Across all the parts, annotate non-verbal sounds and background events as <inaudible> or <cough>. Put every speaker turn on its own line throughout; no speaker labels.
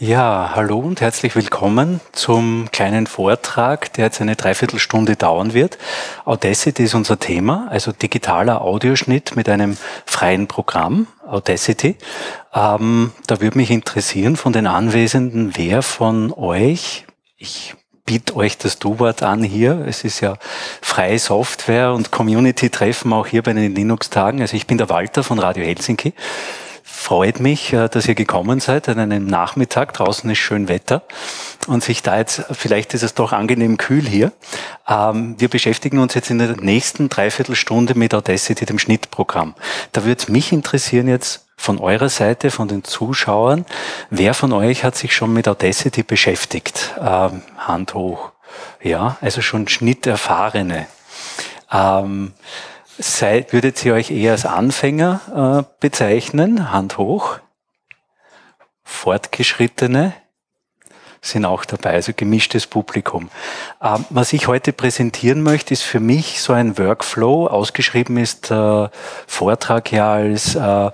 Ja, hallo und herzlich willkommen zum kleinen Vortrag, der jetzt eine Dreiviertelstunde dauern wird. Audacity ist unser Thema, also digitaler Audioschnitt mit einem freien Programm, Audacity. Ähm, da würde mich interessieren von den Anwesenden, wer von euch, ich biete euch das Du-Wort an hier. Es ist ja freie Software und Community-Treffen auch hier bei den Linux-Tagen. Also ich bin der Walter von Radio Helsinki freut mich, äh, dass ihr gekommen seid an einem Nachmittag. Draußen ist schön Wetter und sich da jetzt, vielleicht ist es doch angenehm kühl hier. Ähm, wir beschäftigen uns jetzt in der nächsten Dreiviertelstunde mit Audacity, dem Schnittprogramm. Da würde mich interessieren jetzt von eurer Seite, von den Zuschauern, wer von euch hat sich schon mit Audacity beschäftigt? Ähm, Hand hoch. Ja, also schon Schnitterfahrene. Seid, würdet ihr euch eher als Anfänger äh, bezeichnen? Hand hoch. Fortgeschrittene sind auch dabei, also gemischtes Publikum. Ähm, was ich heute präsentieren möchte, ist für mich so ein Workflow. Ausgeschrieben ist äh, Vortrag ja als äh,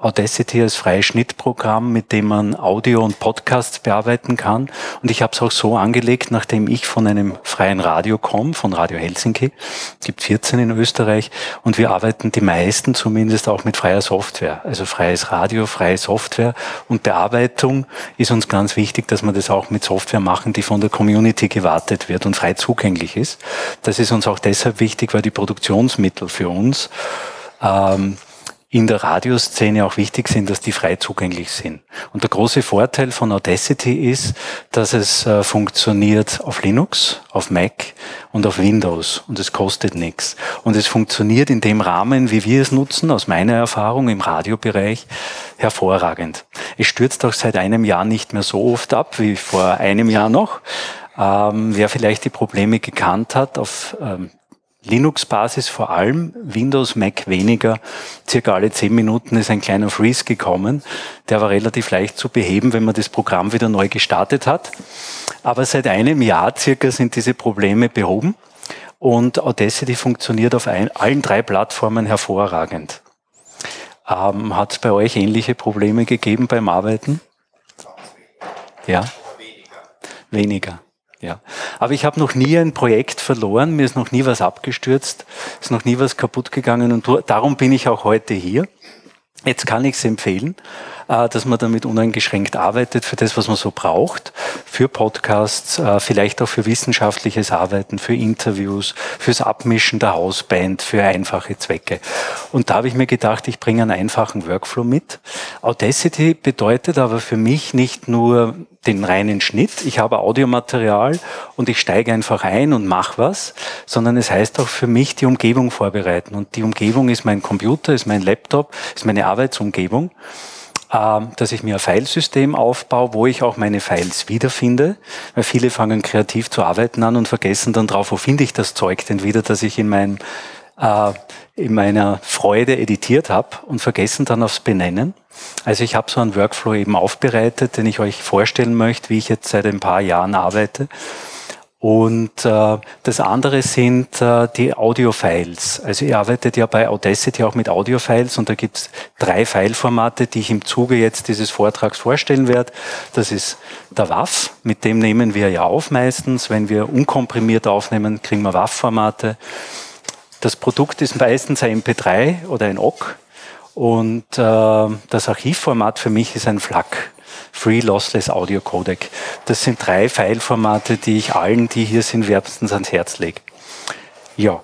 Audacity als freies Schnittprogramm, mit dem man Audio und Podcasts bearbeiten kann. Und ich habe es auch so angelegt, nachdem ich von einem freien Radio komme, von Radio Helsinki, es gibt 14 in Österreich, und wir arbeiten die meisten zumindest auch mit freier Software, also freies Radio, freie Software. Und Bearbeitung ist uns ganz wichtig, dass wir das auch mit Software machen, die von der Community gewartet wird und frei zugänglich ist. Das ist uns auch deshalb wichtig, weil die Produktionsmittel für uns ähm, in der Radioszene auch wichtig sind, dass die frei zugänglich sind. Und der große Vorteil von Audacity ist, dass es äh, funktioniert auf Linux, auf Mac und auf Windows und es kostet nichts. Und es funktioniert in dem Rahmen, wie wir es nutzen, aus meiner Erfahrung im Radiobereich, hervorragend. Es stürzt auch seit einem Jahr nicht mehr so oft ab wie vor einem Jahr noch. Ähm, wer vielleicht die Probleme gekannt hat, auf ähm, Linux-Basis vor allem, Windows, Mac weniger. Circa alle zehn Minuten ist ein kleiner Freeze gekommen. Der war relativ leicht zu beheben, wenn man das Programm wieder neu gestartet hat. Aber seit einem Jahr circa sind diese Probleme behoben und Audacity funktioniert auf ein, allen drei Plattformen hervorragend. Ähm, Hat es bei euch ähnliche Probleme gegeben beim Arbeiten? Ja? Weniger. Weniger. Ja. Aber ich habe noch nie ein Projekt verloren, mir ist noch nie was abgestürzt, ist noch nie was kaputt gegangen und darum bin ich auch heute hier. Jetzt kann ich es empfehlen. Äh, dass man damit uneingeschränkt arbeitet für das, was man so braucht, für Podcasts, äh, vielleicht auch für wissenschaftliches Arbeiten, für Interviews, fürs Abmischen der Hausband, für einfache Zwecke. Und da habe ich mir gedacht, ich bringe einen einfachen Workflow mit. Audacity bedeutet aber für mich nicht nur den reinen Schnitt, ich habe Audiomaterial und ich steige einfach ein und mache was, sondern es heißt auch für mich die Umgebung vorbereiten. Und die Umgebung ist mein Computer, ist mein Laptop, ist meine Arbeitsumgebung. Ähm, dass ich mir ein Filesystem aufbaue, wo ich auch meine Files wiederfinde, weil viele fangen kreativ zu arbeiten an und vergessen dann drauf, wo finde ich das Zeug denn wieder, dass ich in meinem äh, in meiner Freude editiert habe und vergessen dann aufs Benennen. Also ich habe so einen Workflow eben aufbereitet, den ich euch vorstellen möchte, wie ich jetzt seit ein paar Jahren arbeite. Und äh, das andere sind äh, die Audio-Files. Also ihr arbeitet ja bei Audacity auch mit Audio-Files und da gibt's drei Fileformate, die ich im Zuge jetzt dieses Vortrags vorstellen werde. Das ist der WAV, mit dem nehmen wir ja auf meistens. Wenn wir unkomprimiert aufnehmen, kriegen wir WAV-Formate. Das Produkt ist meistens ein MP3 oder ein OGG und äh, das Archivformat für mich ist ein FLAC. Free Lossless Audio Codec. Das sind drei Fileformate, die ich allen, die hier sind, wärmstens ans Herz lege. Ja,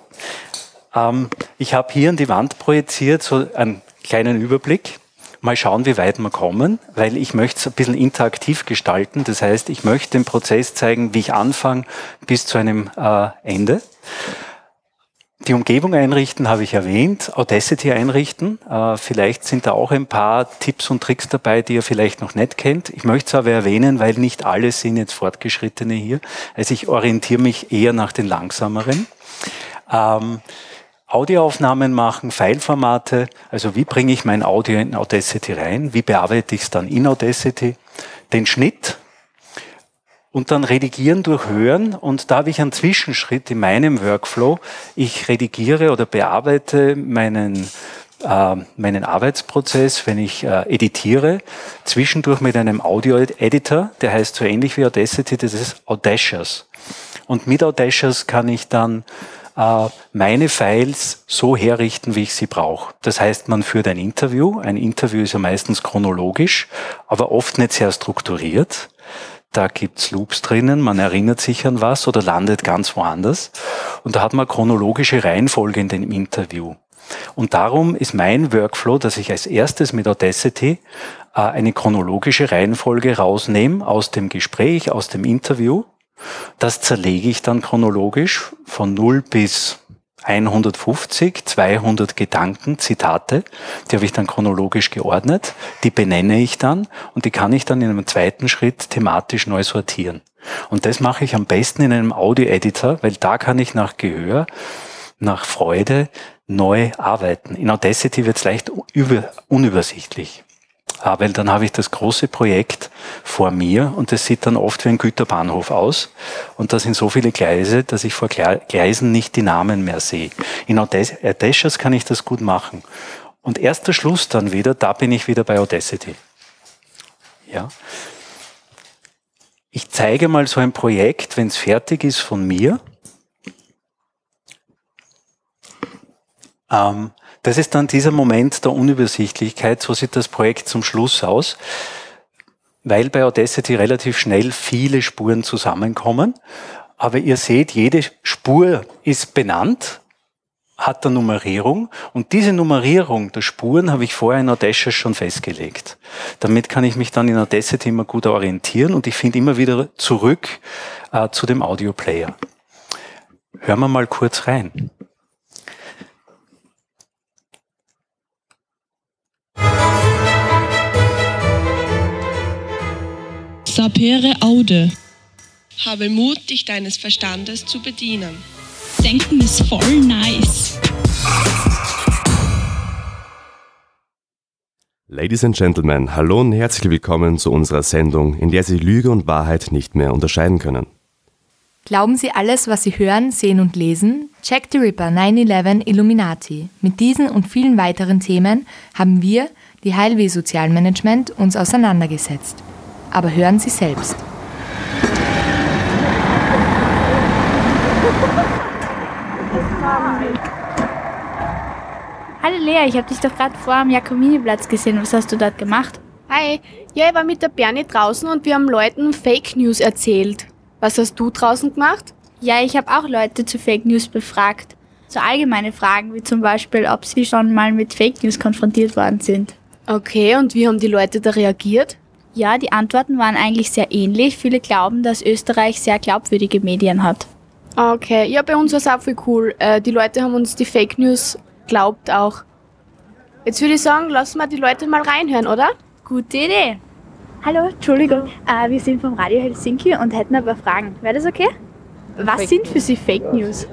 ähm, ich habe hier an die Wand projiziert so einen kleinen Überblick. Mal schauen, wie weit wir kommen, weil ich möchte es ein bisschen interaktiv gestalten. Das heißt, ich möchte den Prozess zeigen, wie ich anfange bis zu einem äh, Ende. Die Umgebung einrichten habe ich erwähnt, Audacity einrichten. Äh, vielleicht sind da auch ein paar Tipps und Tricks dabei, die ihr vielleicht noch nicht kennt. Ich möchte es aber erwähnen, weil nicht alle sind jetzt Fortgeschrittene hier. Also ich orientiere mich eher nach den langsameren. Ähm, Audioaufnahmen machen, Fileformate, also wie bringe ich mein Audio in Audacity rein, wie bearbeite ich es dann in Audacity, den Schnitt, und dann redigieren durch Hören. Und da habe ich einen Zwischenschritt in meinem Workflow. Ich redigiere oder bearbeite meinen äh, meinen Arbeitsprozess, wenn ich äh, editiere, zwischendurch mit einem Audio-Editor, der heißt so ähnlich wie Audacity, das ist Audacious. Und mit Audacious kann ich dann äh, meine Files so herrichten, wie ich sie brauche. Das heißt, man führt ein Interview. Ein Interview ist ja meistens chronologisch, aber oft nicht sehr strukturiert. Da gibt's Loops drinnen, man erinnert sich an was oder landet ganz woanders. Und da hat man chronologische Reihenfolge in dem Interview. Und darum ist mein Workflow, dass ich als erstes mit Audacity äh, eine chronologische Reihenfolge rausnehme aus dem Gespräch, aus dem Interview das zerlege ich dann chronologisch von 0 bis 150, 200 Gedanken, Zitate, die habe ich dann chronologisch geordnet, die benenne ich dann und die kann ich dann in einem zweiten Schritt thematisch neu sortieren. Und das mache ich am besten in einem Audio-Editor, weil da kann ich nach Gehör, nach Freude neu arbeiten. In Audacity wird es leicht unübersichtlich. Ah, weil dann habe ich das große Projekt vor mir und das sieht dann oft wie ein Güterbahnhof aus. Und da sind so viele Gleise, dass ich vor Gleisen nicht die Namen mehr sehe. In Audacious kann ich das gut machen. Und erster Schluss dann wieder, da bin ich wieder bei Audacity. Ja. Ich zeige mal so ein Projekt, wenn es fertig ist von mir. Ähm, das ist dann dieser Moment der Unübersichtlichkeit. So sieht das Projekt zum Schluss aus, weil bei Audacity relativ schnell viele Spuren zusammenkommen. Aber ihr seht, jede Spur ist benannt, hat eine Nummerierung und diese Nummerierung der Spuren habe ich vorher in Audacity schon festgelegt. Damit kann ich mich dann in Audacity immer gut orientieren und ich finde immer wieder zurück äh, zu dem Audioplayer. Hören wir mal kurz rein.
Sapere aude.
Habe Mut, dich deines Verstandes zu bedienen.
Denken ist voll nice.
Ladies and Gentlemen, hallo und herzlich willkommen zu unserer Sendung, in der Sie Lüge und Wahrheit nicht mehr unterscheiden können.
Glauben Sie alles, was Sie hören, sehen und lesen? Check the Ripper 9-11 Illuminati. Mit diesen und vielen weiteren Themen haben wir, die Heilweh Sozialmanagement, uns auseinandergesetzt aber hören Sie selbst.
Hallo Lea, ich habe dich doch gerade vor am Jakominiplatz gesehen. Was hast du dort gemacht?
Hi, ja, ich war mit der Bernie draußen und wir haben Leuten Fake News erzählt. Was hast du draußen gemacht?
Ja, ich habe auch Leute zu Fake News befragt. So allgemeine Fragen wie zum Beispiel, ob sie schon mal mit Fake News konfrontiert worden sind.
Okay, und wie haben die Leute da reagiert?
Ja, die Antworten waren eigentlich sehr ähnlich. Viele glauben, dass Österreich sehr glaubwürdige Medien hat.
Ah, okay, ja, bei uns war es auch voll cool. Äh, die Leute haben uns die Fake News glaubt auch. Jetzt würde ich sagen, lassen wir die Leute mal reinhören, oder?
Gute Idee. Hallo, Entschuldigung, äh, wir sind vom Radio Helsinki und hätten ein paar Fragen. Wäre das okay? Was sind für Sie Fake News?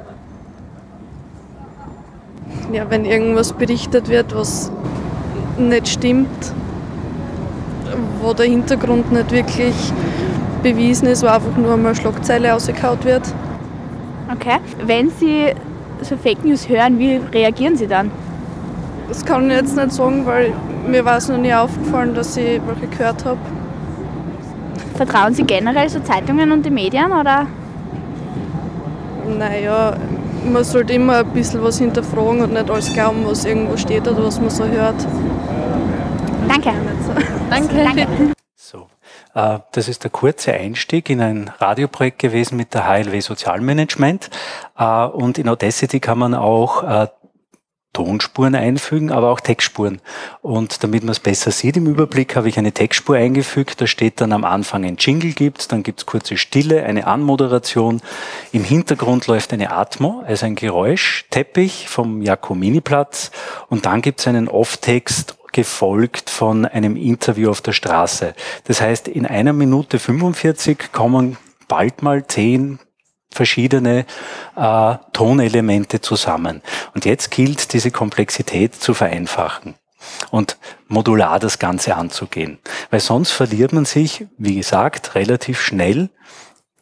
Ja, wenn irgendwas berichtet wird, was nicht stimmt wo der Hintergrund nicht wirklich bewiesen ist, wo einfach nur einmal Schlagzeile ausgekaut wird.
Okay. Wenn Sie so Fake News hören, wie reagieren Sie dann?
Das kann ich jetzt nicht sagen, weil mir war es noch nie aufgefallen, dass ich welche gehört habe.
Vertrauen Sie generell so Zeitungen und die Medien oder?
Naja, man sollte immer ein bisschen was hinterfragen und nicht alles glauben, was irgendwo steht oder was man so hört.
Danke.
Danke.
Danke.
So, äh, das ist der kurze Einstieg in ein Radioprojekt gewesen mit der HLW Sozialmanagement. Äh, und in Audacity kann man auch äh, Tonspuren einfügen, aber auch Textspuren. Und damit man es besser sieht im Überblick, habe ich eine Textspur eingefügt. Da steht dann am Anfang ein Jingle gibt, dann gibt's kurze Stille, eine Anmoderation. Im Hintergrund läuft eine Atmo, also ein Geräusch, Teppich vom Jakominiplatz und dann gibt's einen Off-Text gefolgt von einem Interview auf der Straße. Das heißt, in einer Minute 45 kommen bald mal zehn verschiedene äh, Tonelemente zusammen. Und jetzt gilt, diese Komplexität zu vereinfachen und modular das Ganze anzugehen. Weil sonst verliert man sich, wie gesagt, relativ schnell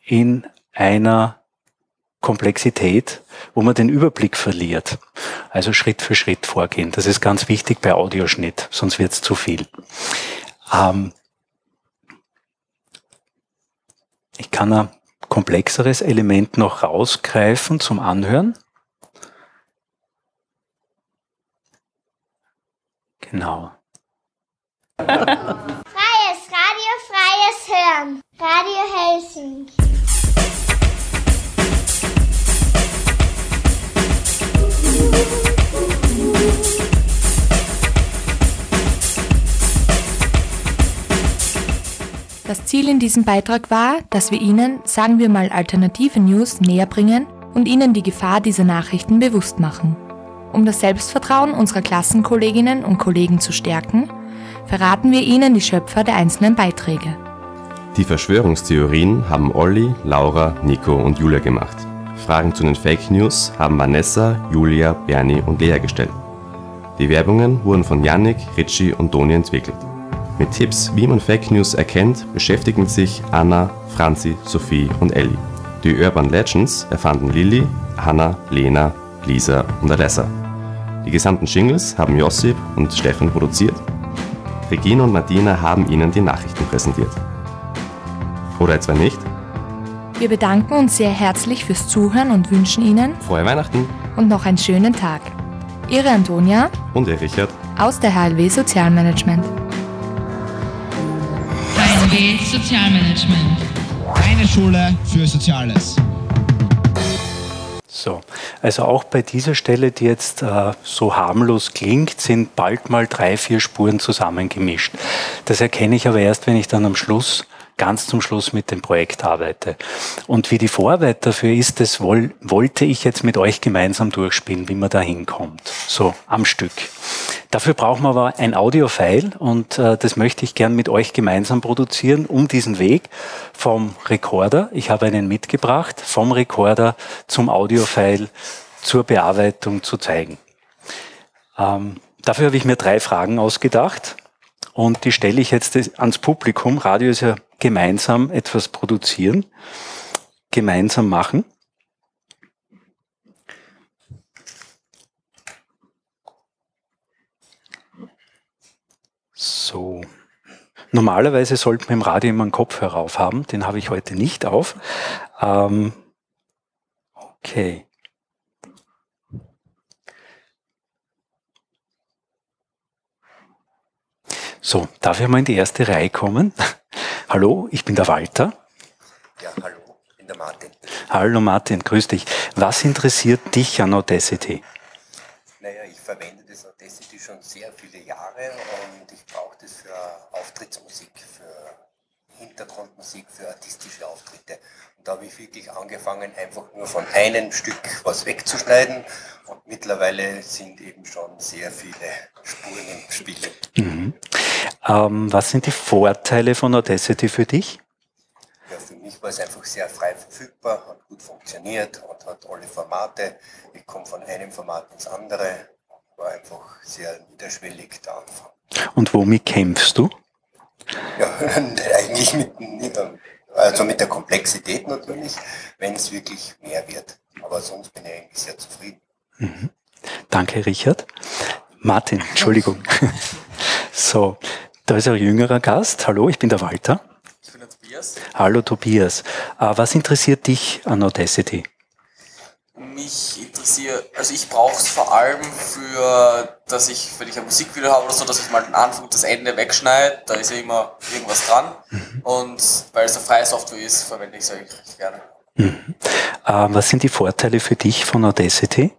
in einer Komplexität, wo man den Überblick verliert. Also Schritt für Schritt vorgehen. Das ist ganz wichtig bei Audioschnitt, sonst wird es zu viel. Ähm ich kann ein komplexeres Element noch rausgreifen zum Anhören. Genau.
Freies Radio, freies Hören. Radio Helsinki.
Das Ziel in diesem Beitrag war, dass wir Ihnen, sagen wir mal, alternative News näher bringen und Ihnen die Gefahr dieser Nachrichten bewusst machen. Um das Selbstvertrauen unserer Klassenkolleginnen und Kollegen zu stärken, verraten wir Ihnen die Schöpfer der einzelnen Beiträge.
Die Verschwörungstheorien haben Olli, Laura, Nico und Julia gemacht. Fragen zu den Fake News haben Vanessa, Julia, Bernie und Lea gestellt. Die Werbungen wurden von Yannick, Ritchie und Toni entwickelt. Mit Tipps, wie man Fake News erkennt, beschäftigen sich Anna, Franzi, Sophie und Ellie. Die Urban Legends erfanden Lilly, Hanna, Lena, Lisa und Alessa. Die gesamten Jingles haben Josip und Stefan produziert. Regina und Martina haben ihnen die Nachrichten präsentiert. Oder etwa nicht?
Wir bedanken uns sehr herzlich fürs Zuhören und wünschen Ihnen
Frohe Weihnachten
und noch einen schönen Tag. Ihre Antonia
und der Richard
aus der HLW Sozialmanagement.
HLW Sozialmanagement.
Eine Schule für Soziales.
So, also auch bei dieser Stelle, die jetzt äh, so harmlos klingt, sind bald mal drei, vier Spuren zusammengemischt. Das erkenne ich aber erst, wenn ich dann am Schluss ganz zum Schluss mit dem Projekt arbeite. Und wie die Vorarbeit dafür ist, das woll, wollte ich jetzt mit euch gemeinsam durchspielen, wie man da hinkommt. So, am Stück. Dafür brauchen wir aber ein Audio-File und äh, das möchte ich gern mit euch gemeinsam produzieren, um diesen Weg vom Rekorder, ich habe einen mitgebracht, vom Rekorder zum Audio-File zur Bearbeitung zu zeigen. Ähm, dafür habe ich mir drei Fragen ausgedacht und die stelle ich jetzt ans Publikum. Radio ist ja gemeinsam etwas produzieren, gemeinsam machen. So. Normalerweise sollte man im Radio immer einen Kopfhörer auf haben. Den habe ich heute nicht auf. Ähm, okay. So, darf ich mal in die erste Reihe kommen? <laughs> hallo, ich bin der Walter.
Ja, hallo, ich bin der Martin.
Hallo Martin, grüß dich. Was interessiert dich an Audacity?
Naja, ich verwende das Audacity schon sehr viele Jahre und ich brauche das für Auftrittsmusik, für Hintergrundmusik, für artistische Auftritte. Und da habe ich wirklich angefangen, einfach nur von einem Stück was wegzuschneiden und mittlerweile sind eben schon sehr viele Spuren im Spiel.
Mhm. Ähm, was sind die Vorteile von Audacity für dich?
Ja, für mich war es einfach sehr frei verfügbar, hat gut funktioniert und hat alle Formate. Ich komme von einem Format ins andere, war einfach sehr niederschwellig der Anfang.
Und womit kämpfst du?
Ja, <laughs> eigentlich mit, also mit der Komplexität natürlich, wenn es wirklich mehr wird. Aber sonst bin ich eigentlich sehr zufrieden.
Mhm. Danke, Richard. Martin, Entschuldigung. <laughs> so, da ist ein jüngerer Gast. Hallo, ich bin der Walter.
Ich bin der Tobias.
Hallo, Tobias. Äh, was interessiert dich an Audacity?
Mich interessiert, also ich brauche es vor allem für, dass ich, wenn ich ein Musikvideo habe oder so, dass ich mal den Anfang und das Ende wegschneide, da ist ja immer irgendwas dran. Mhm. Und weil es eine freie Software ist, verwende ich es eigentlich recht gerne.
Mhm. Äh, was sind die Vorteile für dich von Audacity?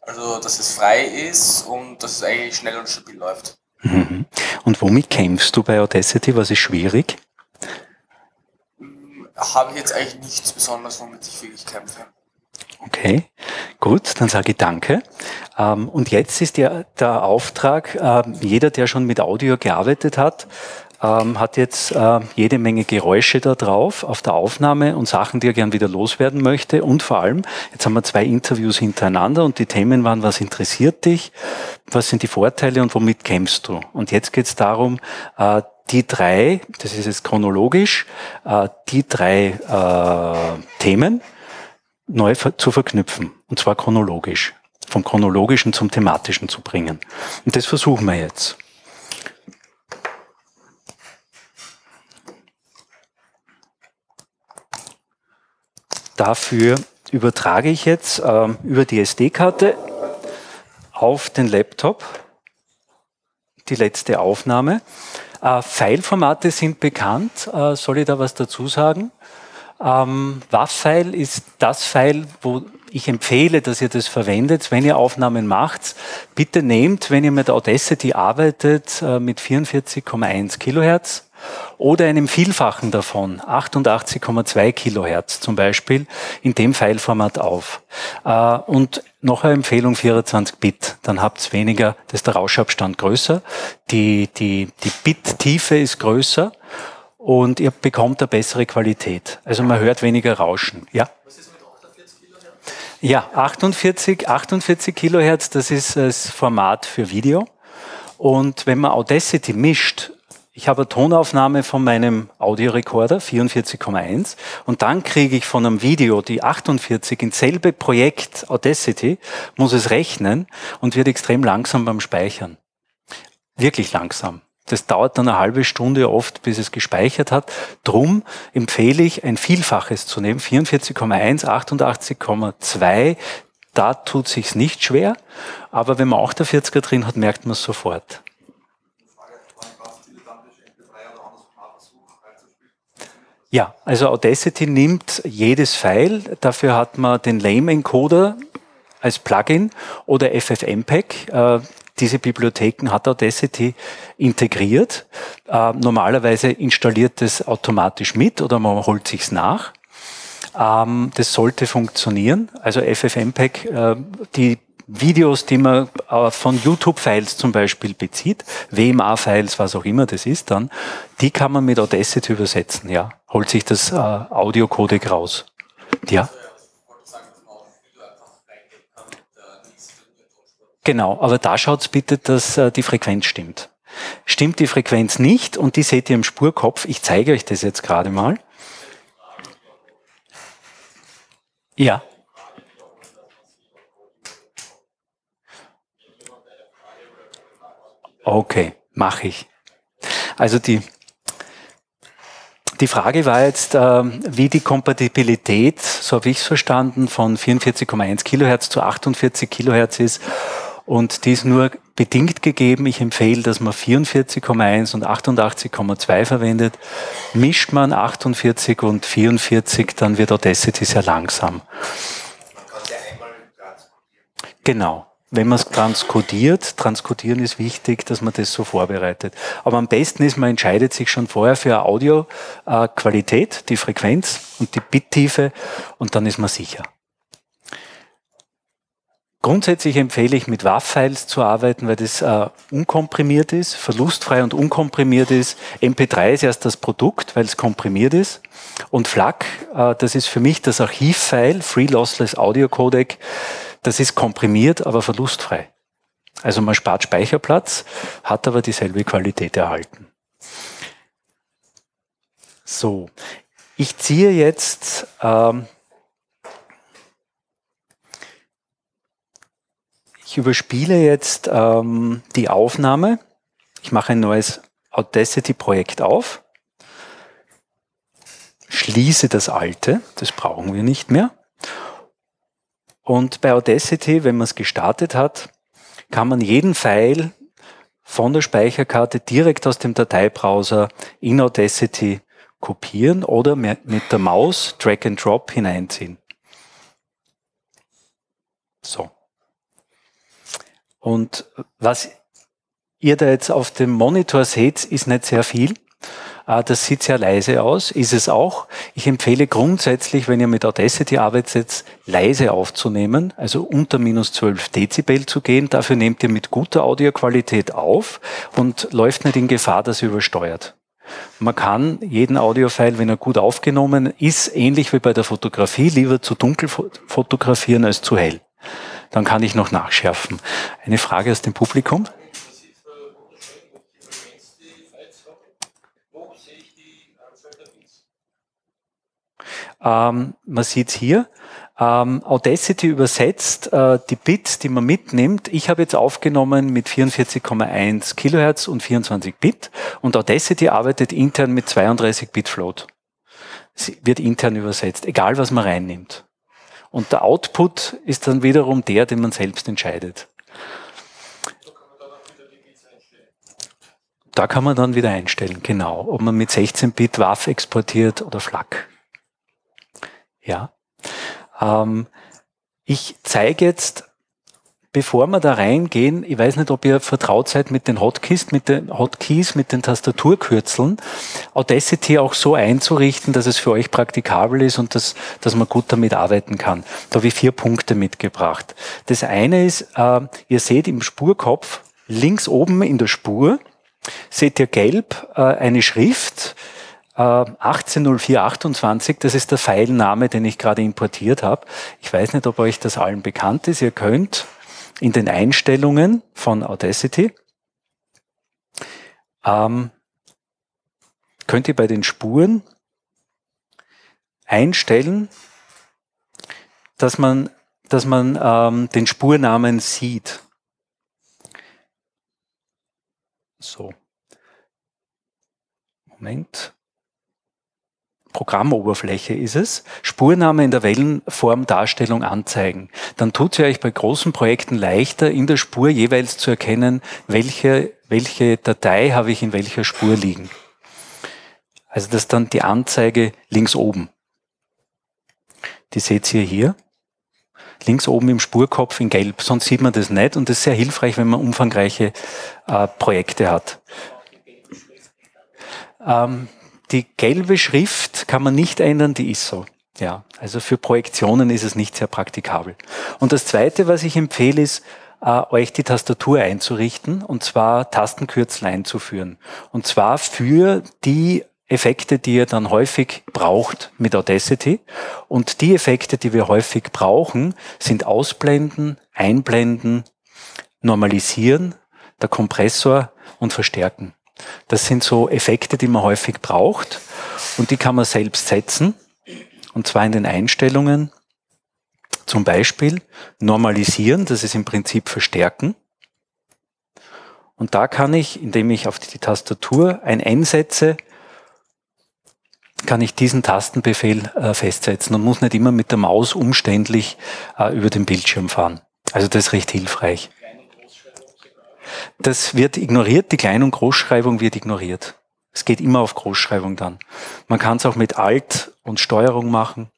Also, dass es frei ist und dass es eigentlich schnell und stabil läuft.
Mhm. Und womit kämpfst du bei Audacity? Was ist schwierig?
Habe ich jetzt eigentlich nichts Besonderes, womit ich wirklich kämpfe.
Okay, gut, dann sage ich danke. Ähm, und jetzt ist der, der Auftrag, äh, jeder, der schon mit Audio gearbeitet hat, ähm, hat jetzt äh, jede Menge Geräusche da drauf auf der Aufnahme und Sachen, die er gern wieder loswerden möchte. Und vor allem, jetzt haben wir zwei Interviews hintereinander und die Themen waren, was interessiert dich, was sind die Vorteile und womit kämpfst du? Und jetzt geht es darum, äh, die drei, das ist jetzt chronologisch, äh, die drei äh, Themen, neu zu verknüpfen, und zwar chronologisch, vom chronologischen zum thematischen zu bringen. Und das versuchen wir jetzt. Dafür übertrage ich jetzt äh, über die SD-Karte auf den Laptop die letzte Aufnahme. Äh, Fileformate sind bekannt. Äh, soll ich da was dazu sagen? Ähm, WAV-File ist das File, wo ich empfehle, dass ihr das verwendet, wenn ihr Aufnahmen macht. Bitte nehmt, wenn ihr mit Audacity arbeitet, äh, mit 44,1 Kilohertz oder einem Vielfachen davon, 88,2 Kilohertz zum Beispiel, in dem Fileformat auf. Äh, und noch eine Empfehlung 24 Bit, dann habt ihr weniger, da ist der Rauschabstand größer, die, die, die Bit-Tiefe ist größer und ihr bekommt eine bessere Qualität. Also man hört weniger Rauschen. Ja? Ja, 48, 48 Kilohertz, das ist das Format für Video. Und wenn man Audacity mischt, ich habe eine Tonaufnahme von meinem Audiorekorder, 44,1, und dann kriege ich von einem Video die 48 ins selbe Projekt Audacity, muss es rechnen und wird extrem langsam beim Speichern. Wirklich langsam. Das dauert dann eine halbe Stunde oft, bis es gespeichert hat. Drum empfehle ich, ein Vielfaches zu nehmen, 44,1, 88,2. Da tut sich's nicht schwer, aber wenn man auch der 40er drin hat, merkt man es sofort. Ja, also Audacity nimmt jedes File. Dafür hat man den Lame-Encoder als Plugin oder FFmpeg. Diese Bibliotheken hat Audacity integriert. Äh, normalerweise installiert es automatisch mit oder man holt sich's nach. Ähm, das sollte funktionieren. Also FFmpeg, äh, die Videos, die man äh, von YouTube-Files zum Beispiel bezieht, WMA-Files, was auch immer das ist dann, die kann man mit Audacity übersetzen, ja. Holt sich das äh, Audio-Codec raus. Ja. Genau, aber da schaut's bitte, dass äh, die Frequenz stimmt. Stimmt die Frequenz nicht und die seht ihr im Spurkopf, ich zeige euch das jetzt gerade mal. Ja. Okay, mache ich. Also die, die Frage war jetzt, äh, wie die Kompatibilität, so habe ich es verstanden, von 44,1 Kilohertz zu 48 Kilohertz ist. Und die ist nur bedingt gegeben. Ich empfehle, dass man 44,1 und 88,2 verwendet. Mischt man 48 und 44, dann wird Audacity sehr langsam. Genau wenn man es transkodiert, transkodieren ist wichtig, dass man das so vorbereitet. Aber am besten ist, man entscheidet sich schon vorher für Audioqualität, äh, die Frequenz und die Bittiefe und dann ist man sicher. Grundsätzlich empfehle ich mit WAV-Files zu arbeiten, weil das äh, unkomprimiert ist, verlustfrei und unkomprimiert ist. MP3 ist erst das Produkt, weil es komprimiert ist. Und FLAC, äh, das ist für mich das Archivfile, Free Lossless Audio Codec, das ist komprimiert, aber verlustfrei. Also man spart Speicherplatz, hat aber dieselbe Qualität erhalten. So, ich ziehe jetzt ähm, ich überspiele jetzt ähm, die Aufnahme. Ich mache ein neues Audacity-Projekt auf, schließe das alte, das brauchen wir nicht mehr und bei Audacity, wenn man es gestartet hat, kann man jeden File von der Speicherkarte direkt aus dem Dateibrowser in Audacity kopieren oder mit der Maus Drag and Drop hineinziehen. So. Und was ihr da jetzt auf dem Monitor seht, ist nicht sehr viel. Ah, das sieht sehr leise aus, ist es auch. Ich empfehle grundsätzlich, wenn ihr mit Audacity arbeitet, leise aufzunehmen, also unter minus 12 Dezibel zu gehen. Dafür nehmt ihr mit guter Audioqualität auf und läuft nicht in Gefahr, dass ihr übersteuert. Man kann jeden Audiofile, wenn er gut aufgenommen ist, ähnlich wie bei der Fotografie, lieber zu dunkel fotografieren als zu hell. Dann kann ich noch nachschärfen. Eine Frage aus dem Publikum? Ähm, man sieht hier, Ähm, Audacity übersetzt äh, die Bits, die man mitnimmt. Ich habe jetzt aufgenommen mit 44,1 Kilohertz und 24 Bit und Audacity arbeitet intern mit 32 Bit Float. Sie wird intern übersetzt, egal was man reinnimmt. Und der Output ist dann wiederum der, den man selbst entscheidet. Da kann man dann wieder einstellen, genau, ob man mit 16-Bit WAV exportiert oder FLAC. Ja. Ähm, ich zeige jetzt, bevor wir da reingehen, ich weiß nicht, ob ihr vertraut seid mit den Hotkeys, mit den Hotkeys, mit den Tastaturkürzeln, Audacity auch so einzurichten, dass es für euch praktikabel ist und dass, dass man gut damit arbeiten kann. Da habe ich vier Punkte mitgebracht. Das eine ist, äh, ihr seht im Spurkopf links oben in der Spur, seht ihr gelb äh, eine Schrift, 180428, äh, das ist der Pfeilname, den ich gerade importiert habe. Ich weiß nicht, ob euch das allen bekannt ist. Ihr könnt in den Einstellungen von Audacity ähm, könnt ihr bei den Spuren einstellen, dass man, dass man ähm, den Spurnamen sieht. So. Moment. Programmoberfläche ist es, Spurname in der Wellenformdarstellung anzeigen. Dann tut sie euch bei großen Projekten leichter, in der Spur jeweils zu erkennen, welche, welche Datei habe ich in welcher Spur liegen. Also das ist dann die Anzeige links oben. Die seht ihr hier. Links oben im Spurkopf in Gelb, sonst sieht man das nicht und das ist sehr hilfreich, wenn man umfangreiche äh, Projekte hat. Ähm, die gelbe Schrift kann man nicht ändern, die ist so. Ja, also für Projektionen ist es nicht sehr praktikabel. Und das Zweite, was ich empfehle, ist, äh, euch die Tastatur einzurichten und zwar Tastenkürzel einzuführen. Und zwar für die Effekte, die ihr dann häufig braucht mit Audacity. Und die Effekte, die wir häufig brauchen, sind Ausblenden, Einblenden, Normalisieren, der Kompressor und Verstärken. Das sind so Effekte, die man häufig braucht und die kann man selbst setzen und zwar in den Einstellungen. Zum Beispiel normalisieren, das ist im Prinzip verstärken. Und da kann ich, indem ich auf die Tastatur ein N setze, kann ich diesen Tastenbefehl äh, festsetzen und muss nicht immer mit der Maus umständlich äh, über den Bildschirm fahren. Also das ist recht hilfreich. Das wird ignoriert, die Klein- und Großschreibung wird ignoriert. Es geht immer auf Großschreibung dann. Man kann es auch mit Alt und Steuerung machen.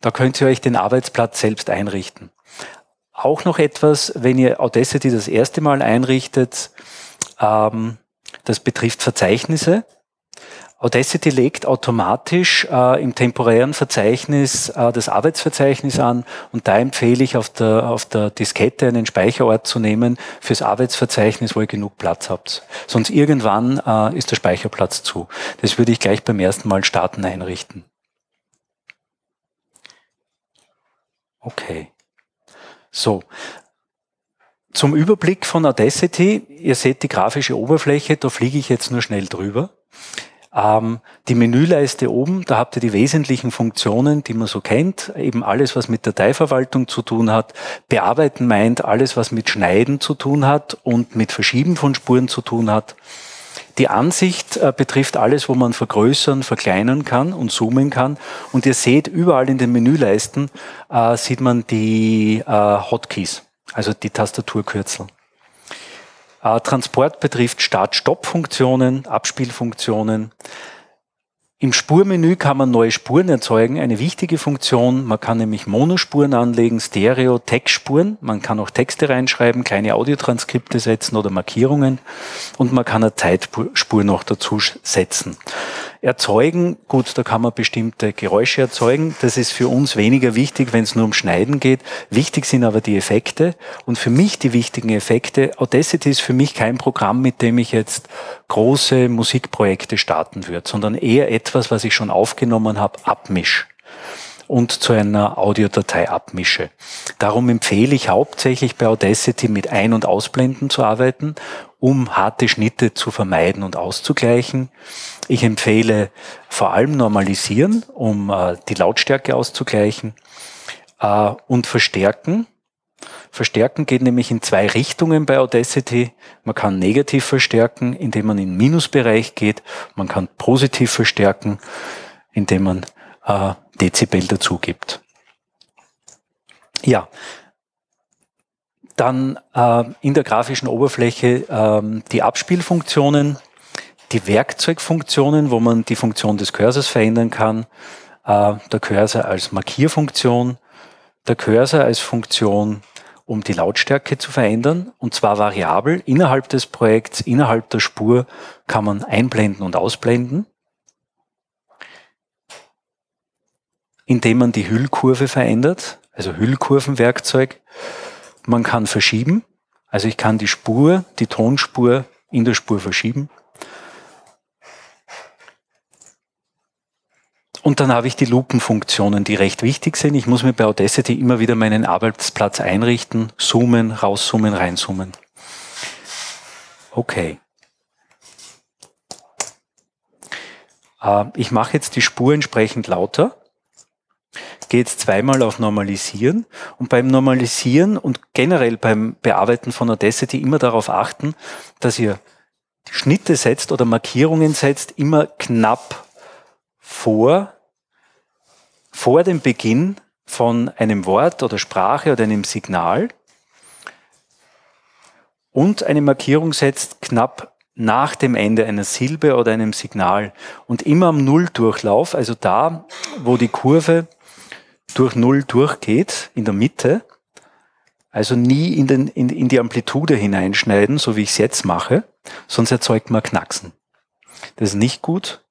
Da könnt ihr euch den Arbeitsplatz selbst einrichten. Auch noch etwas, wenn ihr Audacity das erste Mal einrichtet, ähm, das betrifft Verzeichnisse. Audacity legt automatisch äh, im temporären Verzeichnis äh, das Arbeitsverzeichnis an und da empfehle ich auf der, auf der Diskette einen Speicherort zu nehmen fürs Arbeitsverzeichnis, wo ihr genug Platz habt. Sonst irgendwann äh, ist der Speicherplatz zu. Das würde ich gleich beim ersten Mal starten einrichten. Okay. So. Zum Überblick von Audacity. Ihr seht die grafische Oberfläche, da fliege ich jetzt nur schnell drüber. Ähm, die Menüleiste oben, da habt ihr die wesentlichen Funktionen, die man so kennt. Eben alles, was mit Dateiverwaltung zu tun hat. Bearbeiten meint alles, was mit Schneiden zu tun hat und mit Verschieben von Spuren zu tun hat. Die Ansicht äh, betrifft alles, wo man vergrößern, verkleinern kann und zoomen kann. Und ihr seht überall in den Menüleisten, äh, sieht man die äh, Hotkeys, also die Tastaturkürzel. Äh, Transport betrifft Start-Stopp-Funktionen, Abspielfunktionen. Im Spurmenü kann man neue Spuren erzeugen, eine wichtige Funktion. Man kann nämlich Monospuren anlegen, Stereo, Textspuren. Man kann auch Texte reinschreiben, kleine Audiotranskripte setzen oder Markierungen. Und man kann eine Zeitspur noch dazu setzen. Erzeugen, gut, da kann man bestimmte Geräusche erzeugen. Das ist für uns weniger wichtig, wenn es nur um Schneiden geht. Wichtig sind aber die Effekte. Und für mich die wichtigen Effekte, Audacity ist für mich kein Programm, mit dem ich jetzt große Musikprojekte starten würde, sondern eher etwas, was ich schon aufgenommen habe, abmisch und zu einer Audiodatei abmische. Darum empfehle ich hauptsächlich bei Audacity mit Ein- und Ausblenden zu arbeiten, um harte Schnitte zu vermeiden und auszugleichen. Ich empfehle vor allem normalisieren, um äh, die Lautstärke auszugleichen äh, und verstärken. Verstärken geht nämlich in zwei Richtungen bei Audacity. Man kann negativ verstärken, indem man in den Minusbereich geht. Man kann positiv verstärken, indem man äh, Dezibel dazu gibt. Ja, dann äh, in der grafischen Oberfläche äh, die Abspielfunktionen, die Werkzeugfunktionen, wo man die Funktion des Cursors verändern kann. Äh, der Cursor als Markierfunktion, der Cursor als Funktion, um die Lautstärke zu verändern, und zwar variabel. Innerhalb des Projekts, innerhalb der Spur kann man einblenden und ausblenden, indem man die Hüllkurve verändert, also Hüllkurvenwerkzeug. Man kann verschieben, also ich kann die Spur, die Tonspur in der Spur verschieben. Und dann habe ich die Lupenfunktionen, die recht wichtig sind. Ich muss mir bei Audacity immer wieder meinen Arbeitsplatz einrichten, zoomen, rauszoomen, reinzoomen. Okay. Äh, ich mache jetzt die Spur entsprechend lauter gehe jetzt zweimal auf Normalisieren und beim Normalisieren und generell beim Bearbeiten von Audacity immer darauf achten, dass ihr Schnitte setzt oder Markierungen setzt, immer knapp vor, vor dem Beginn von einem Wort oder Sprache oder einem Signal und eine Markierung setzt knapp nach dem Ende einer Silbe oder einem Signal und immer am Nulldurchlauf, also da, wo die Kurve durch Null durchgeht, in der Mitte, also nie in, den, in, in die Amplitude hineinschneiden, so wie ich es jetzt mache, sonst erzeugt man Knacksen. Das ist nicht gut.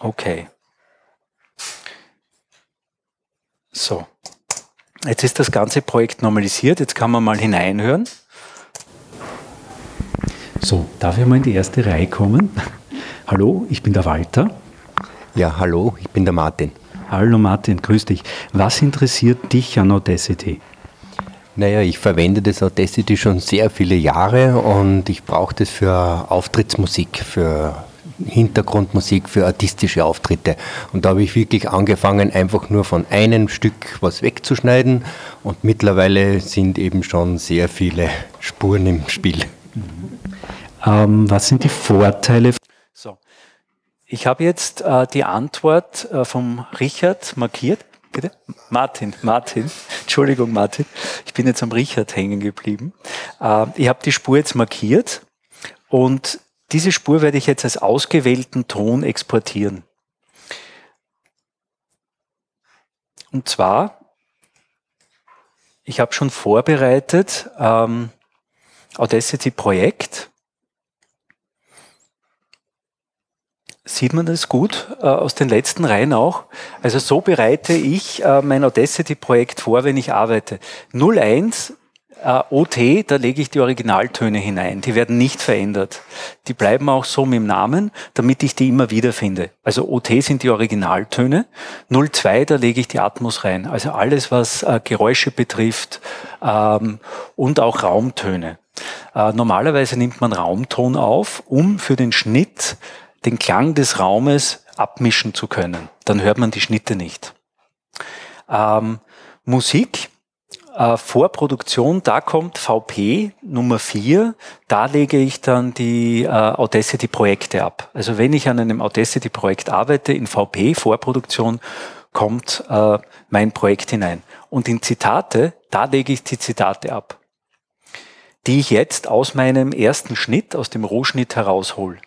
Okay. So. Jetzt ist das ganze Projekt normalisiert. Jetzt kann man mal hineinhören. So, darf ich mal in die erste Reihe kommen? Hallo, ich bin der Walter.
Ja, hallo, ich bin der Martin.
Hallo Martin, grüß dich. Was interessiert dich an Audacity?
Naja, ich verwende das Audacity schon sehr viele Jahre und ich brauche das für Auftrittsmusik, für Hintergrundmusik, für artistische Auftritte. Und da habe ich wirklich angefangen, einfach nur von einem Stück was wegzuschneiden und mittlerweile sind eben schon sehr viele Spuren im Spiel.
Ähm, was sind die Vorteile ich habe jetzt äh, die Antwort äh, vom Richard markiert. Bitte? Martin, Martin. <laughs> Entschuldigung, Martin. Ich bin jetzt am Richard hängen geblieben. Äh, ich habe die Spur jetzt markiert und diese Spur werde ich jetzt als ausgewählten Ton exportieren. Und zwar, ich habe schon vorbereitet ähm, Audacity Projekt Sieht man das gut äh, aus den letzten Reihen auch? Also so bereite ich äh, mein Audacity-Projekt vor, wenn ich arbeite. 01 äh, OT, da lege ich die Originaltöne hinein. Die werden nicht verändert. Die bleiben auch so mit dem Namen, damit ich die immer wieder finde. Also OT sind die Originaltöne. 02, da lege ich die Atmos rein. Also alles, was äh, Geräusche betrifft ähm, und auch Raumtöne. Äh, normalerweise nimmt man Raumton auf, um für den Schnitt den Klang des Raumes abmischen zu können. Dann hört man die Schnitte nicht. Ähm, Musik, äh, Vorproduktion, da kommt VP Nummer 4, da lege ich dann die äh, Audacity-Projekte ab. Also wenn ich an einem Audacity-Projekt arbeite, in VP, Vorproduktion, kommt äh, mein Projekt hinein. Und in Zitate, da lege ich die Zitate ab, die ich jetzt aus meinem ersten Schnitt, aus dem Rohschnitt heraushol.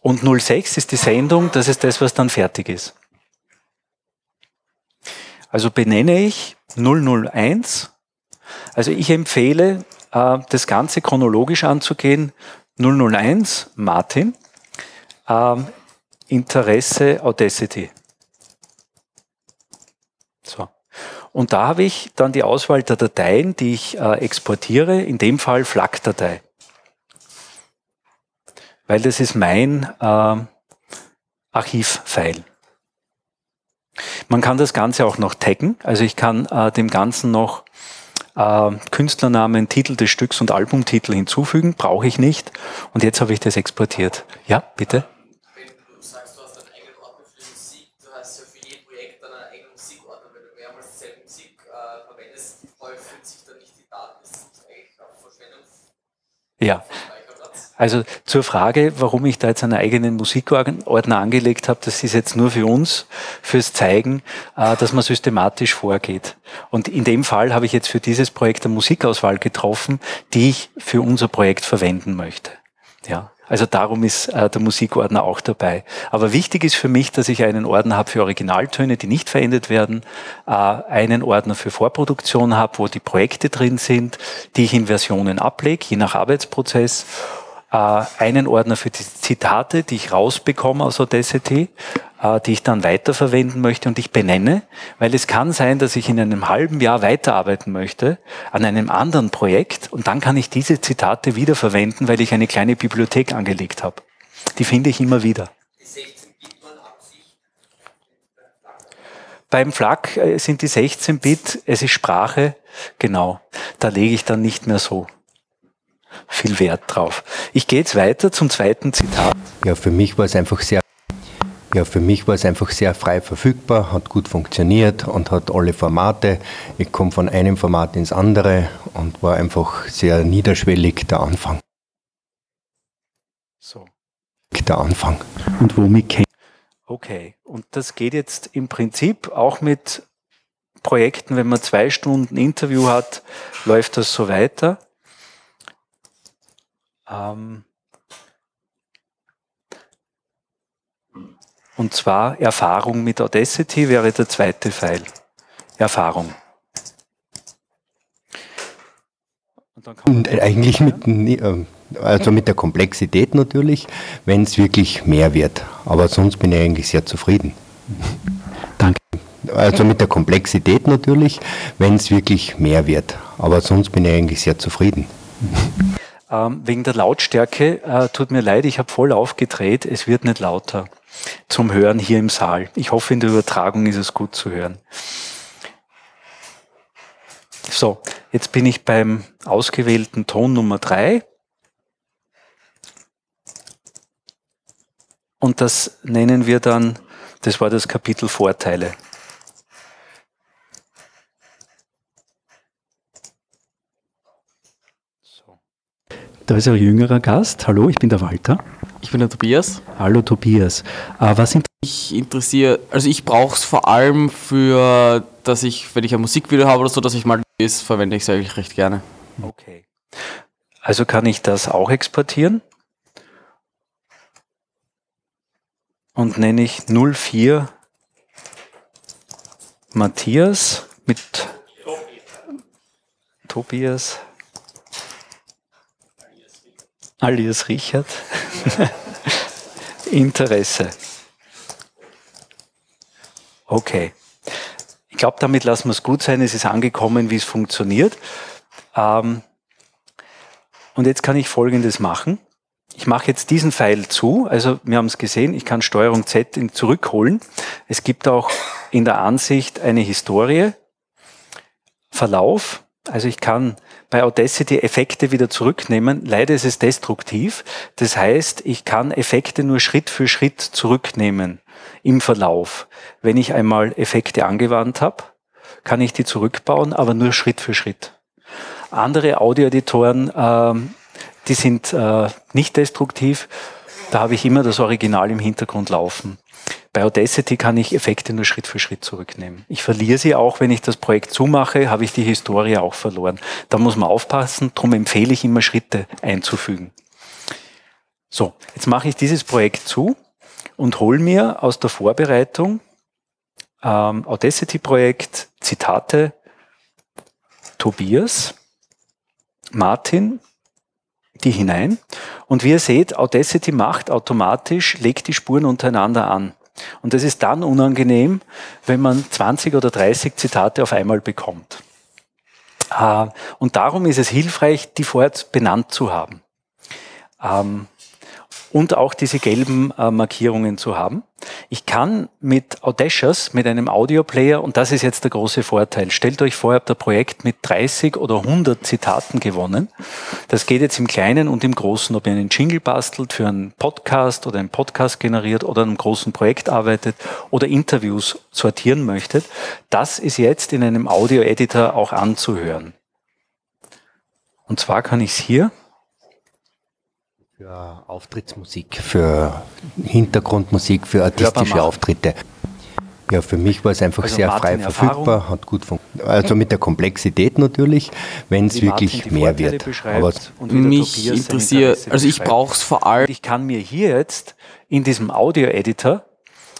Und 06 ist die Sendung, das ist das, was dann fertig ist. Also benenne ich 001. Also ich empfehle, äh, das Ganze chronologisch anzugehen. 001 Martin, ähm, Interesse Audacity. So. Und da habe ich dann die Auswahl der Dateien, die ich äh, exportiere, in dem Fall FLAC-Datei weil das ist mein äh, Archivfile. Man kann das Ganze auch noch taggen, also ich kann äh, dem Ganzen noch äh, Künstlernamen, Titel des Stücks und Albumtitel hinzufügen. Brauche ich nicht. Und jetzt habe ich das exportiert. Ja, bitte?
Ja
Also zur Frage, warum ich da jetzt einen eigenen Musikordner angelegt habe, das ist jetzt nur für uns, fürs Zeigen, äh, dass man systematisch vorgeht. Und in dem Fall habe ich jetzt für dieses Projekt eine Musikauswahl getroffen, die ich für unser Projekt verwenden möchte. Ja. Also darum ist äh, der Musikordner auch dabei. Aber wichtig ist für mich, dass ich einen Ordner habe für Originaltöne, die nicht verändert werden, äh, einen Ordner für Vorproduktion habe, wo die Projekte drin sind, die ich in Versionen ablege, je nach Arbeitsprozess einen Ordner für die Zitate, die ich rausbekomme aus Audacity, äh, die ich dann weiterverwenden möchte und ich benenne, weil es kann sein, dass ich in einem halben Jahr weiterarbeiten möchte an einem anderen Projekt und dann kann ich diese Zitate wiederverwenden, weil ich eine kleine Bibliothek angelegt habe. Die finde ich immer wieder. Beim FLAC äh, sind die 16 Bit, es ist Sprache, genau. Da lege ich dann nicht mehr so viel Wert drauf. Ich gehe jetzt weiter zum zweiten Zitat.
Ja, für mich war es einfach sehr ja, für mich war es einfach sehr frei verfügbar, hat gut funktioniert und hat alle Formate. Ich komme von einem Format ins andere und war einfach sehr niederschwellig der Anfang.
So.
Der Anfang.
Und womit kennt Okay, und das geht jetzt im Prinzip auch mit Projekten, wenn man zwei Stunden Interview hat, läuft das so weiter. Ähm und zwar Erfahrung mit Audacity wäre der zweite Pfeil. Erfahrung.
Und eigentlich mit, äh, also mit der Komplexität natürlich, wenn es wirklich mehr wird. Aber sonst bin ich eigentlich sehr zufrieden. <laughs>
Danke.
Also mit der Komplexität natürlich, wenn es wirklich mehr wird. Aber sonst bin ich eigentlich sehr zufrieden. <laughs>
Ähm, wegen der Lautstärke, äh, tut mir leid, ich habe voll aufgedreht, es wird nicht lauter zum Hören hier im Saal. Ich hoffe, in der Übertragung ist es gut zu hören. So, jetzt bin ich beim ausgewählten Ton Nummer drei. Und das nennen wir dann, das war das Kapitel Vorteile. Da ist ein jüngerer Gast. Hallo, ich bin der Walter.
Ich bin der Tobias.
Hallo Tobias. Äh, was sind
ich interessiere, also ich brauche es vor allem für, dass ich, wenn ich ein Musikvideo habe oder so, dass ich mal das verwende ich es eigentlich recht gerne.
Okay. Also kann ich das auch exportieren und nenne ich 04 Matthias mit Tobias alias Richard. <laughs> Interesse. Okay. Ich glaube, damit lassen wir es gut sein. Es ist angekommen, wie es funktioniert. Ähm, und jetzt kann ich Folgendes machen. Ich mache jetzt diesen Pfeil zu. Also wir haben es gesehen, ich kann Steuerung Z zurückholen. Es gibt auch in der Ansicht eine Historie, Verlauf. Also ich kann bei Audacity Effekte wieder zurücknehmen. Leider ist es destruktiv. Das heißt, ich kann Effekte nur Schritt für Schritt zurücknehmen im Verlauf. Wenn ich einmal Effekte angewandt habe, kann ich die zurückbauen, aber nur Schritt für Schritt. Andere Audioeditoren, äh, die sind äh, nicht destruktiv. Da habe ich immer das Original im Hintergrund laufen. Bei Audacity kann ich Effekte nur Schritt für Schritt zurücknehmen. Ich verliere sie auch, wenn ich das Projekt zumache, habe ich die Historie auch verloren. Da muss man aufpassen, darum empfehle ich immer Schritte einzufügen. So, jetzt mache ich dieses Projekt zu und hole mir aus der Vorbereitung ähm, Audacity-Projekt Zitate Tobias, Martin, die hinein. Und wie ihr seht, Audacity macht automatisch, legt die Spuren untereinander an. Und das ist dann unangenehm, wenn man 20 oder 30 Zitate auf einmal bekommt. Äh, und darum ist es hilfreich, die vorher benannt zu haben. Und auch diese gelben äh, Markierungen zu haben. Ich kann mit Audacious, mit einem Audioplayer, und das ist jetzt der große Vorteil, stellt euch vor, ihr habt ein Projekt mit 30 oder 100 Zitaten gewonnen. Das geht jetzt im Kleinen und im Großen, ob ihr einen Jingle bastelt für einen Podcast oder einen Podcast generiert oder an einem großen Projekt arbeitet oder Interviews sortieren möchtet. Das ist jetzt in einem Audio-Editor auch anzuhören. Und zwar kann ich es hier
für Auftrittsmusik, für Hintergrundmusik, für artistische Auftritte. Ja, für mich war es einfach also sehr Martin, frei verfügbar, Erfahrung? hat gut funktioniert. Also mit der Komplexität natürlich, wenn es wirklich mehr wird.
Aber mich interessiert, also ich brauche es vor allem.
Ich kann mir hier jetzt in diesem Audio-Editor,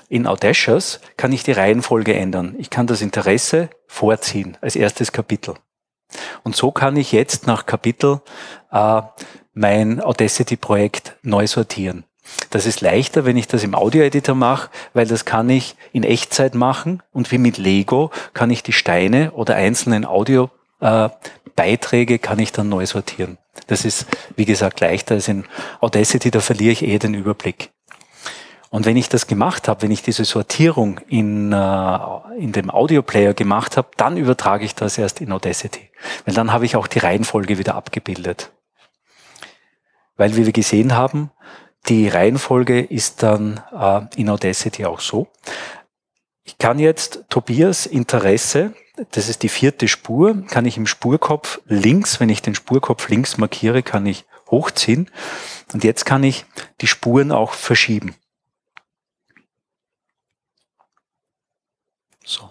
in Audacious, kann ich die Reihenfolge ändern. Ich kann das Interesse vorziehen als erstes Kapitel. Und so kann ich jetzt nach Kapitel äh, mein Audacity-Projekt neu sortieren. Das ist leichter, wenn ich das im Audio-Editor mache, weil das kann ich in Echtzeit machen und wie mit Lego kann ich die Steine oder einzelnen Audio-Beiträge äh, kann ich dann neu sortieren. Das ist, wie gesagt, leichter als in Audacity, da verliere ich eh den Überblick. Und wenn ich das gemacht habe, wenn ich diese Sortierung in, äh, in dem Audioplayer gemacht habe, dann übertrage ich das erst in Audacity. Weil dann habe ich auch die Reihenfolge wieder abgebildet. Weil, wie wir gesehen haben, die Reihenfolge ist dann äh, in Audacity auch so. Ich kann jetzt Tobias Interesse, das ist die vierte Spur, kann ich im Spurkopf links, wenn ich den Spurkopf links markiere, kann ich hochziehen. Und jetzt kann ich die Spuren auch verschieben. So.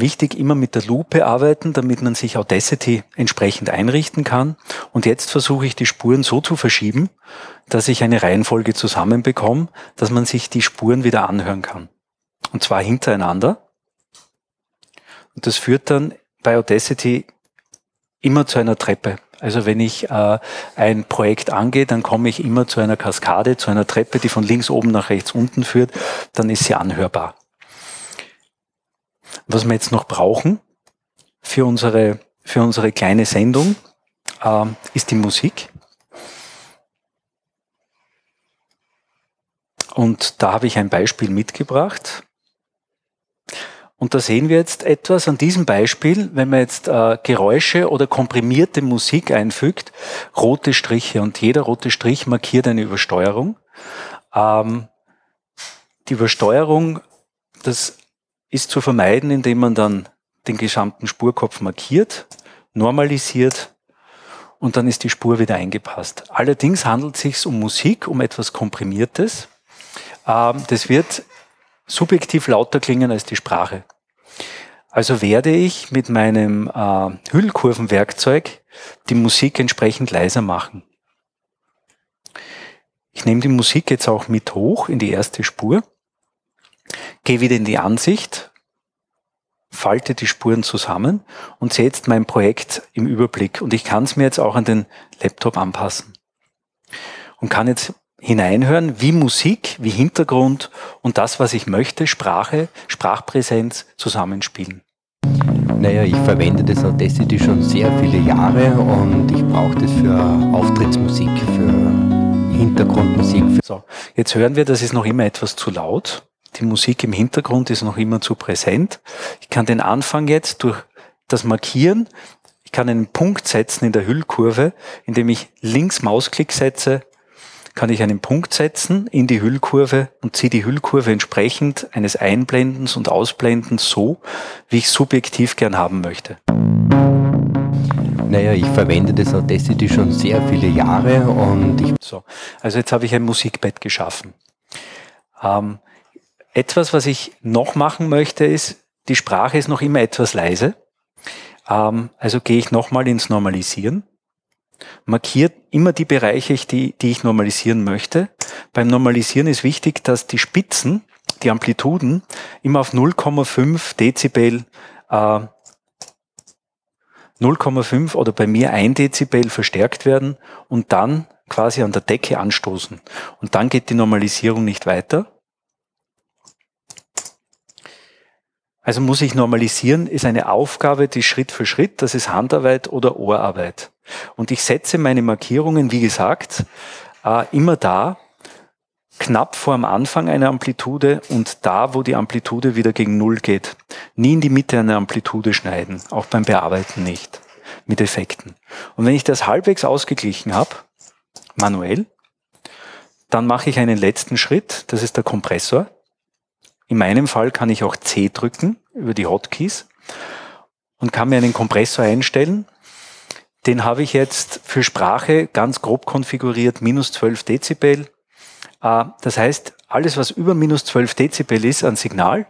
Wichtig, immer mit der Lupe arbeiten, damit man sich Audacity entsprechend einrichten kann. Und jetzt versuche ich die Spuren so zu verschieben, dass ich eine Reihenfolge zusammenbekomme, dass man sich die Spuren wieder anhören kann. Und zwar hintereinander. Und das führt dann bei Audacity immer zu einer Treppe. Also wenn ich äh, ein Projekt angehe, dann komme ich immer zu einer Kaskade, zu einer Treppe, die von links oben nach rechts unten führt, dann ist sie anhörbar. Was wir jetzt noch brauchen für unsere, für unsere kleine Sendung, äh, ist die Musik. Und da habe ich ein Beispiel mitgebracht. Und da sehen wir jetzt etwas an diesem Beispiel, wenn man jetzt äh, Geräusche oder komprimierte Musik einfügt, rote Striche und jeder rote Strich markiert eine Übersteuerung. Ähm, die Übersteuerung, das ist zu vermeiden, indem man dann den gesamten Spurkopf markiert, normalisiert und dann ist die Spur wieder eingepasst. Allerdings handelt es sich um Musik, um etwas Komprimiertes. Ähm, das wird subjektiv lauter klingen als die Sprache. Also werde ich mit meinem äh, Hüllkurvenwerkzeug die Musik entsprechend leiser machen. Ich nehme die Musik jetzt auch mit hoch in die erste Spur gehe wieder in die Ansicht, falte die Spuren zusammen und sehe jetzt mein Projekt im Überblick. Und ich kann es mir jetzt auch an den Laptop anpassen. Und kann jetzt hineinhören, wie Musik, wie Hintergrund und das, was ich möchte, Sprache, Sprachpräsenz zusammenspielen.
Naja, ich verwende das Audacity schon sehr viele Jahre und ich brauche das für Auftrittsmusik, für Hintergrundmusik.
So, jetzt hören wir, das ist noch immer etwas zu laut. Die Musik im Hintergrund ist noch immer zu präsent. Ich kann den Anfang jetzt durch das Markieren, ich kann einen Punkt setzen in der Hüllkurve, indem ich links Mausklick setze, kann ich einen Punkt setzen in die Hüllkurve und ziehe die Hüllkurve entsprechend eines Einblendens und Ausblendens so, wie ich subjektiv gern haben möchte.
Naja, ich verwende das Audacity schon sehr viele Jahre und ich.
So, also jetzt habe ich ein Musikbett geschaffen. Ähm, etwas, was ich noch machen möchte, ist, die Sprache ist noch immer etwas leise. Ähm, also gehe ich nochmal ins Normalisieren. Markiert immer die Bereiche, die, die ich normalisieren möchte. Beim Normalisieren ist wichtig, dass die Spitzen, die Amplituden, immer auf 0,5 Dezibel, äh, 0,5 oder bei mir 1 Dezibel verstärkt werden und dann quasi an der Decke anstoßen. Und dann geht die Normalisierung nicht weiter. Also muss ich normalisieren, ist eine Aufgabe, die Schritt für Schritt, das ist Handarbeit oder Ohrarbeit. Und ich setze meine Markierungen, wie gesagt, äh, immer da, knapp vor dem Anfang einer Amplitude und da, wo die Amplitude wieder gegen Null geht. Nie in die Mitte einer Amplitude schneiden, auch beim Bearbeiten nicht, mit Effekten. Und wenn ich das halbwegs ausgeglichen habe, manuell, dann mache ich einen letzten Schritt, das ist der Kompressor. In meinem Fall kann ich auch C drücken über die Hotkeys und kann mir einen Kompressor einstellen. Den habe ich jetzt für Sprache ganz grob konfiguriert, minus 12 Dezibel. Äh, das heißt, alles, was über minus 12 Dezibel ist an Signal,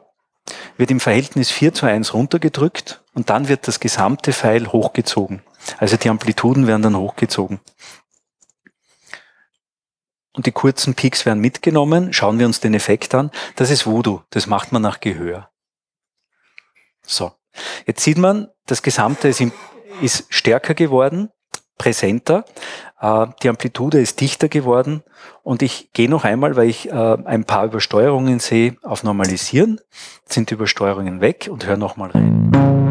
wird im Verhältnis 4 zu 1 runtergedrückt und dann wird das gesamte Pfeil hochgezogen. Also die Amplituden werden dann hochgezogen und die kurzen Peaks werden mitgenommen. Schauen wir uns den Effekt an. Das ist Voodoo. Das macht man nach Gehör. So. Jetzt sieht man, das Gesamte ist, ist stärker geworden, präsenter. Äh, die Amplitude ist dichter geworden. Und ich gehe noch einmal, weil ich äh, ein paar Übersteuerungen sehe, auf Normalisieren. Jetzt sind die Übersteuerungen weg und höre nochmal rein.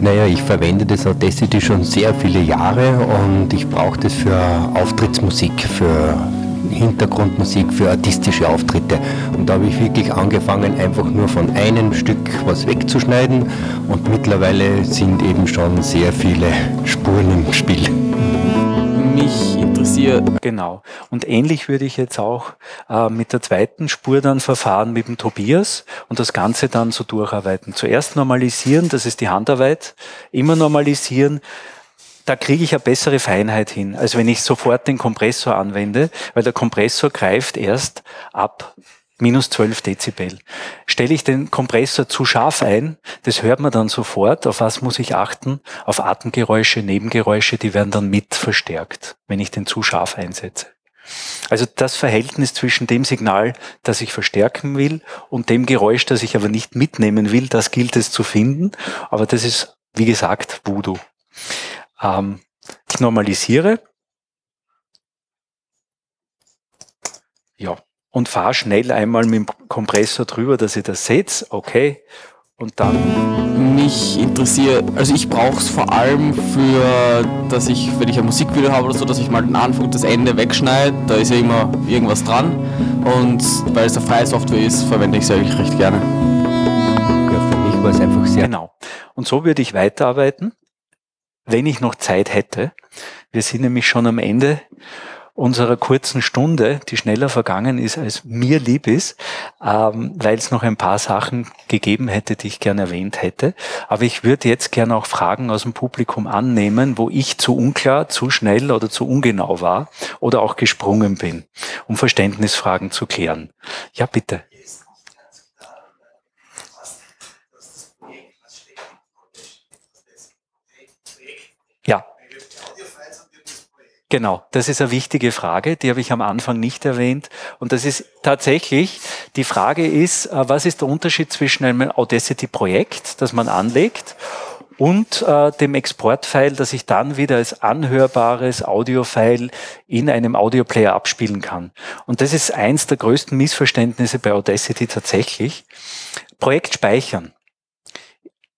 Naja, ich verwende das Audacity schon sehr viele Jahre und ich brauche das für Auftrittsmusik, für Hintergrundmusik, für artistische Auftritte. Und da habe ich wirklich angefangen, einfach nur von einem Stück was wegzuschneiden und mittlerweile sind eben schon sehr viele Spuren im Spiel
mich interessiert. Genau. Und ähnlich würde ich jetzt auch äh, mit der zweiten Spur dann verfahren mit dem Tobias und das Ganze dann so durcharbeiten. Zuerst normalisieren, das ist die Handarbeit, immer normalisieren. Da kriege ich eine bessere Feinheit hin, als wenn ich sofort den Kompressor anwende, weil der Kompressor greift erst ab minus 12 Dezibel. Stelle ich den Kompressor zu scharf ein, das hört man dann sofort, auf was muss ich achten? Auf Atemgeräusche, Nebengeräusche, die werden dann mit verstärkt, wenn ich den zu scharf einsetze. Also das Verhältnis zwischen dem Signal, das ich verstärken will, und dem Geräusch, das ich aber nicht mitnehmen will, das gilt es zu finden. Aber das ist, wie gesagt, Voodoo. Ähm, ich normalisiere. Ja, und fahre schnell einmal mit dem Kompressor drüber, dass ihr das seht. Okay. Und dann.
Mich interessiert, also ich brauche es vor allem für, dass ich, wenn ich ein Musikvideo habe oder so, dass ich mal den Anfang und das Ende wegschneide. Da ist ja immer irgendwas dran. Und weil es eine freie Software ist, verwende ich es eigentlich recht gerne.
Ja, für mich war es einfach sehr. Genau. Und so würde ich weiterarbeiten, wenn ich noch Zeit hätte. Wir sind nämlich schon am Ende unserer kurzen Stunde, die schneller vergangen ist, als mir lieb ist, ähm, weil es noch ein paar Sachen gegeben hätte, die ich gerne erwähnt hätte. Aber ich würde jetzt gerne auch Fragen aus dem Publikum annehmen, wo ich zu unklar, zu schnell oder zu ungenau war oder auch gesprungen bin, um Verständnisfragen zu klären. Ja, bitte. Genau, das ist eine wichtige Frage, die habe ich am Anfang nicht erwähnt. Und das ist tatsächlich, die Frage ist, äh, was ist der Unterschied zwischen einem Audacity-Projekt, das man anlegt, und äh, dem Exportfile, das ich dann wieder als anhörbares Audiofile in einem Audioplayer abspielen kann. Und das ist eins der größten Missverständnisse bei Audacity tatsächlich. Projekt speichern.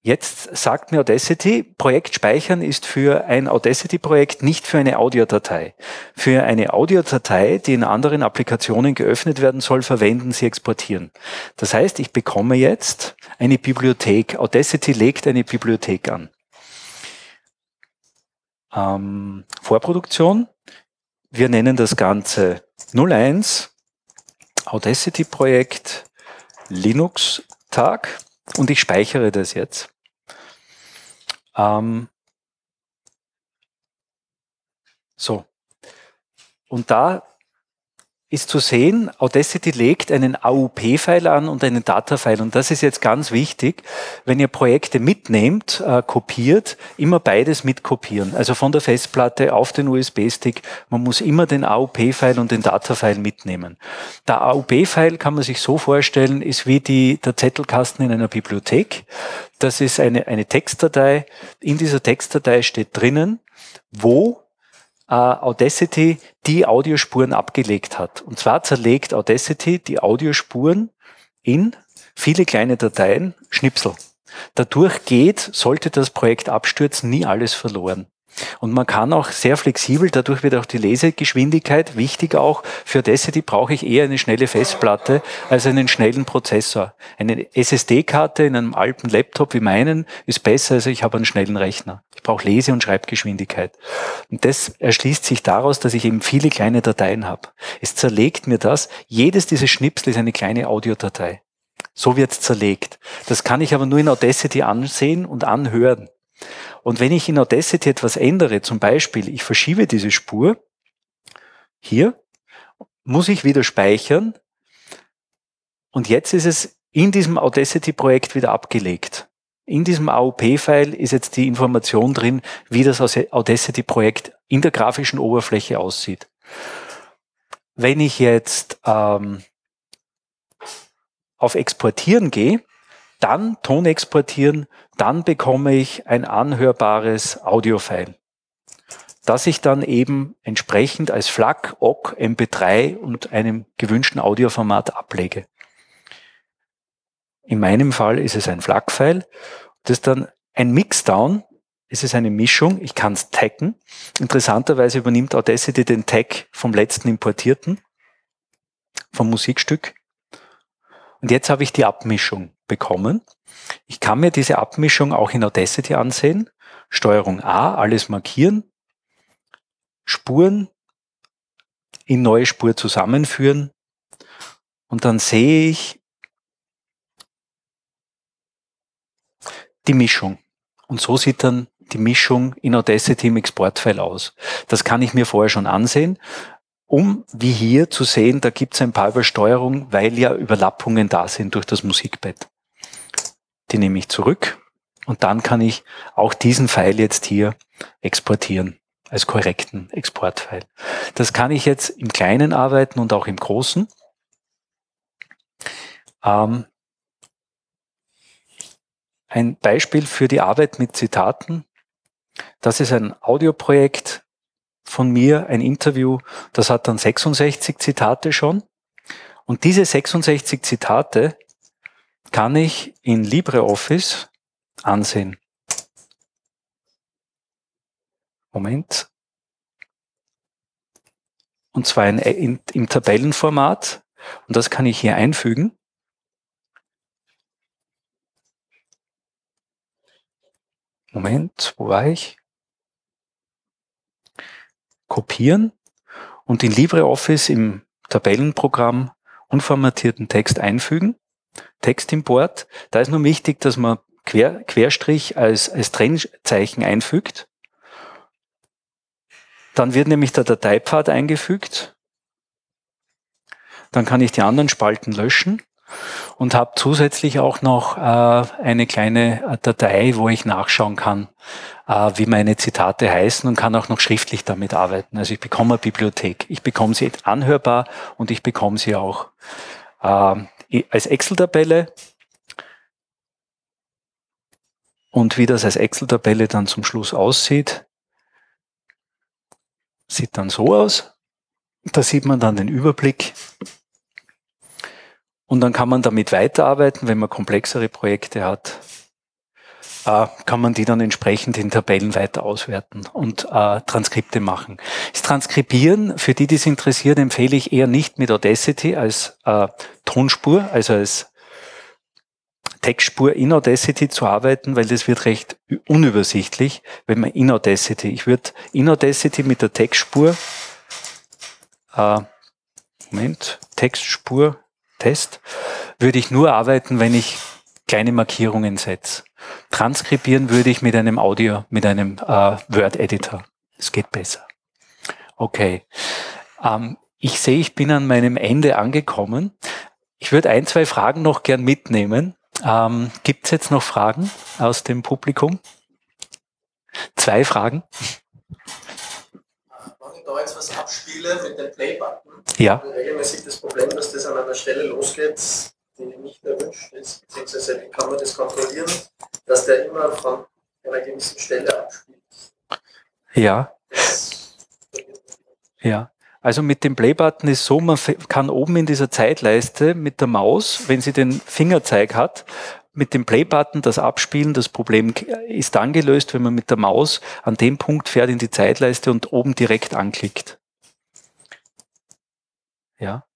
Jetzt sagt mir Audacity, Projekt speichern ist für ein Audacity-Projekt nicht für eine Audiodatei. Für eine Audiodatei, die in anderen Applikationen geöffnet werden soll, verwenden Sie exportieren. Das heißt, ich bekomme jetzt eine Bibliothek. Audacity legt eine Bibliothek an. Ähm, Vorproduktion. Wir nennen das Ganze 01 Audacity-Projekt Linux-Tag und ich speichere das jetzt. Ähm, so. Und da ist zu sehen, Audacity legt einen AUP-File an und einen Data-File. Und das ist jetzt ganz wichtig, wenn ihr Projekte mitnehmt, äh, kopiert, immer beides mitkopieren. Also von der Festplatte auf den USB-Stick. Man muss immer den AUP-File und den Data-File mitnehmen. Der AUP-File kann man sich so vorstellen, ist wie die, der Zettelkasten in einer Bibliothek. Das ist eine, eine Textdatei. In dieser Textdatei steht drinnen, wo äh, Audacity die Audiospuren abgelegt hat. Und zwar zerlegt Audacity die Audiospuren in viele kleine Dateien, Schnipsel. Dadurch geht, sollte das Projekt abstürzen, nie alles verloren. Und man kann auch sehr flexibel, dadurch wird auch die Lesegeschwindigkeit wichtig auch. Für Audacity brauche ich eher eine schnelle Festplatte als einen schnellen Prozessor. Eine SSD-Karte in einem alten Laptop wie meinen ist besser, als ich habe einen schnellen Rechner. Ich brauche Lese- und Schreibgeschwindigkeit. Und das erschließt sich daraus, dass ich eben viele kleine Dateien habe. Es zerlegt mir das. Jedes dieser Schnipsel ist eine kleine Audiodatei. So wird es zerlegt. Das kann ich aber nur in Audacity ansehen und anhören. Und wenn ich in Audacity etwas ändere, zum Beispiel ich verschiebe diese Spur hier, muss ich wieder speichern und jetzt ist es in diesem Audacity-Projekt wieder abgelegt. In diesem AOP-File ist jetzt die Information drin, wie das Audacity-Projekt in der grafischen Oberfläche aussieht. Wenn ich jetzt ähm, auf Exportieren gehe, dann Ton exportieren, dann bekomme ich ein anhörbares Audiofile, das ich dann eben entsprechend als FLAC, OGG, MP3 und einem gewünschten Audioformat ablege. In meinem Fall ist es ein FLAC-File. Das ist dann ein Mixdown. Es ist eine Mischung. Ich kann es taggen. Interessanterweise übernimmt Audacity den Tag vom letzten importierten, vom Musikstück. Und jetzt habe ich die Abmischung bekommen. Ich kann mir diese Abmischung auch in Audacity ansehen. Steuerung A, alles markieren, Spuren in neue Spur zusammenführen und dann sehe ich die Mischung. Und so sieht dann die Mischung in Audacity im Exportfile aus. Das kann ich mir vorher schon ansehen um wie hier zu sehen, da gibt es ein paar Übersteuerungen, weil ja Überlappungen da sind durch das Musikbett. Die nehme ich zurück und dann kann ich auch diesen Pfeil jetzt hier exportieren als korrekten Exportfile. Das kann ich jetzt im Kleinen arbeiten und auch im Großen. Ähm, ein Beispiel für die Arbeit mit Zitaten. Das ist ein Audioprojekt, von mir ein Interview, das hat dann 66 Zitate schon. Und diese 66 Zitate kann ich in LibreOffice ansehen. Moment. Und zwar in, in, im Tabellenformat. Und das kann ich hier einfügen. Moment, wo war ich? Kopieren und in LibreOffice im Tabellenprogramm unformatierten Text einfügen. Textimport. Da ist nur wichtig, dass man Quer, Querstrich als, als Trennzeichen einfügt. Dann wird nämlich der Dateipfad eingefügt. Dann kann ich die anderen Spalten löschen und habe zusätzlich auch noch äh, eine kleine äh, Datei, wo ich nachschauen kann, äh, wie meine Zitate heißen und kann auch noch schriftlich damit arbeiten. Also ich bekomme eine Bibliothek. Ich bekomme sie anhörbar und ich bekomme sie auch äh, als Excel-Tabelle. Und wie das als Excel-Tabelle dann zum Schluss aussieht, sieht dann so aus. Da sieht man dann den Überblick und dann kann man damit weiterarbeiten, wenn man komplexere Projekte hat, äh, kann man die dann entsprechend in Tabellen weiter auswerten und äh, Transkripte machen. Das Transkribieren, für die, die es interessiert, empfehle ich eher nicht mit Audacity als äh, Tonspur, also als Textspur in Audacity zu arbeiten, weil das wird recht unübersichtlich, wenn man in Audacity, ich würde in Audacity mit der Textspur, äh, Moment, Textspur Test, würde ich nur arbeiten, wenn ich kleine Markierungen setze. Transkribieren würde ich mit einem Audio, mit einem äh, Word-Editor. Es geht besser. Okay. Ähm, ich sehe, ich bin an meinem Ende angekommen. Ich würde ein, zwei Fragen noch gern mitnehmen. Ähm, Gibt es jetzt noch Fragen aus dem Publikum? Zwei Fragen.
Wenn da jetzt was abspiele mit dem Play-Button,
ja.
regelmäßig das Problem, dass das an einer Stelle losgeht, die nicht erwünscht ist, beziehungsweise wie kann man das kontrollieren, dass der immer von einer gewissen Stelle abspielt.
Ja. Ja. Also mit dem Playbutton ist so, man kann oben in dieser Zeitleiste mit der Maus, wenn sie den Fingerzeig hat, mit dem Play-Button das Abspielen, das Problem ist dann gelöst, wenn man mit der Maus an dem Punkt fährt in die Zeitleiste und oben direkt anklickt. Ja.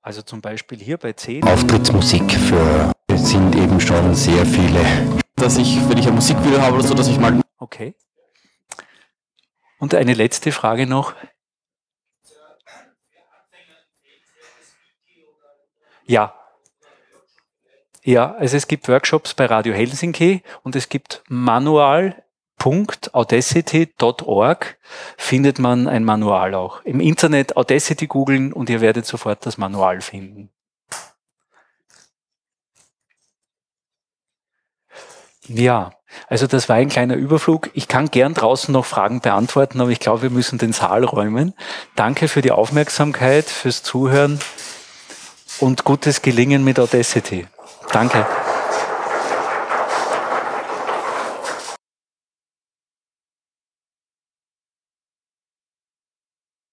Also zum Beispiel hier bei 10.
Auftrittsmusik für sind eben schon sehr viele.
Dass ich, wenn ich ein Musikvideo habe oder so, dass ich mal.
Okay. Und eine letzte Frage noch. Ja. Ja, also es gibt Workshops bei Radio Helsinki und es gibt manual.audacity.org findet man ein Manual auch. Im Internet Audacity googeln und ihr werdet sofort das Manual finden. Ja, also das war ein kleiner Überflug. Ich kann gern draußen noch Fragen beantworten, aber ich glaube, wir müssen den Saal räumen. Danke für die Aufmerksamkeit, fürs Zuhören und gutes Gelingen mit Audacity. Danke.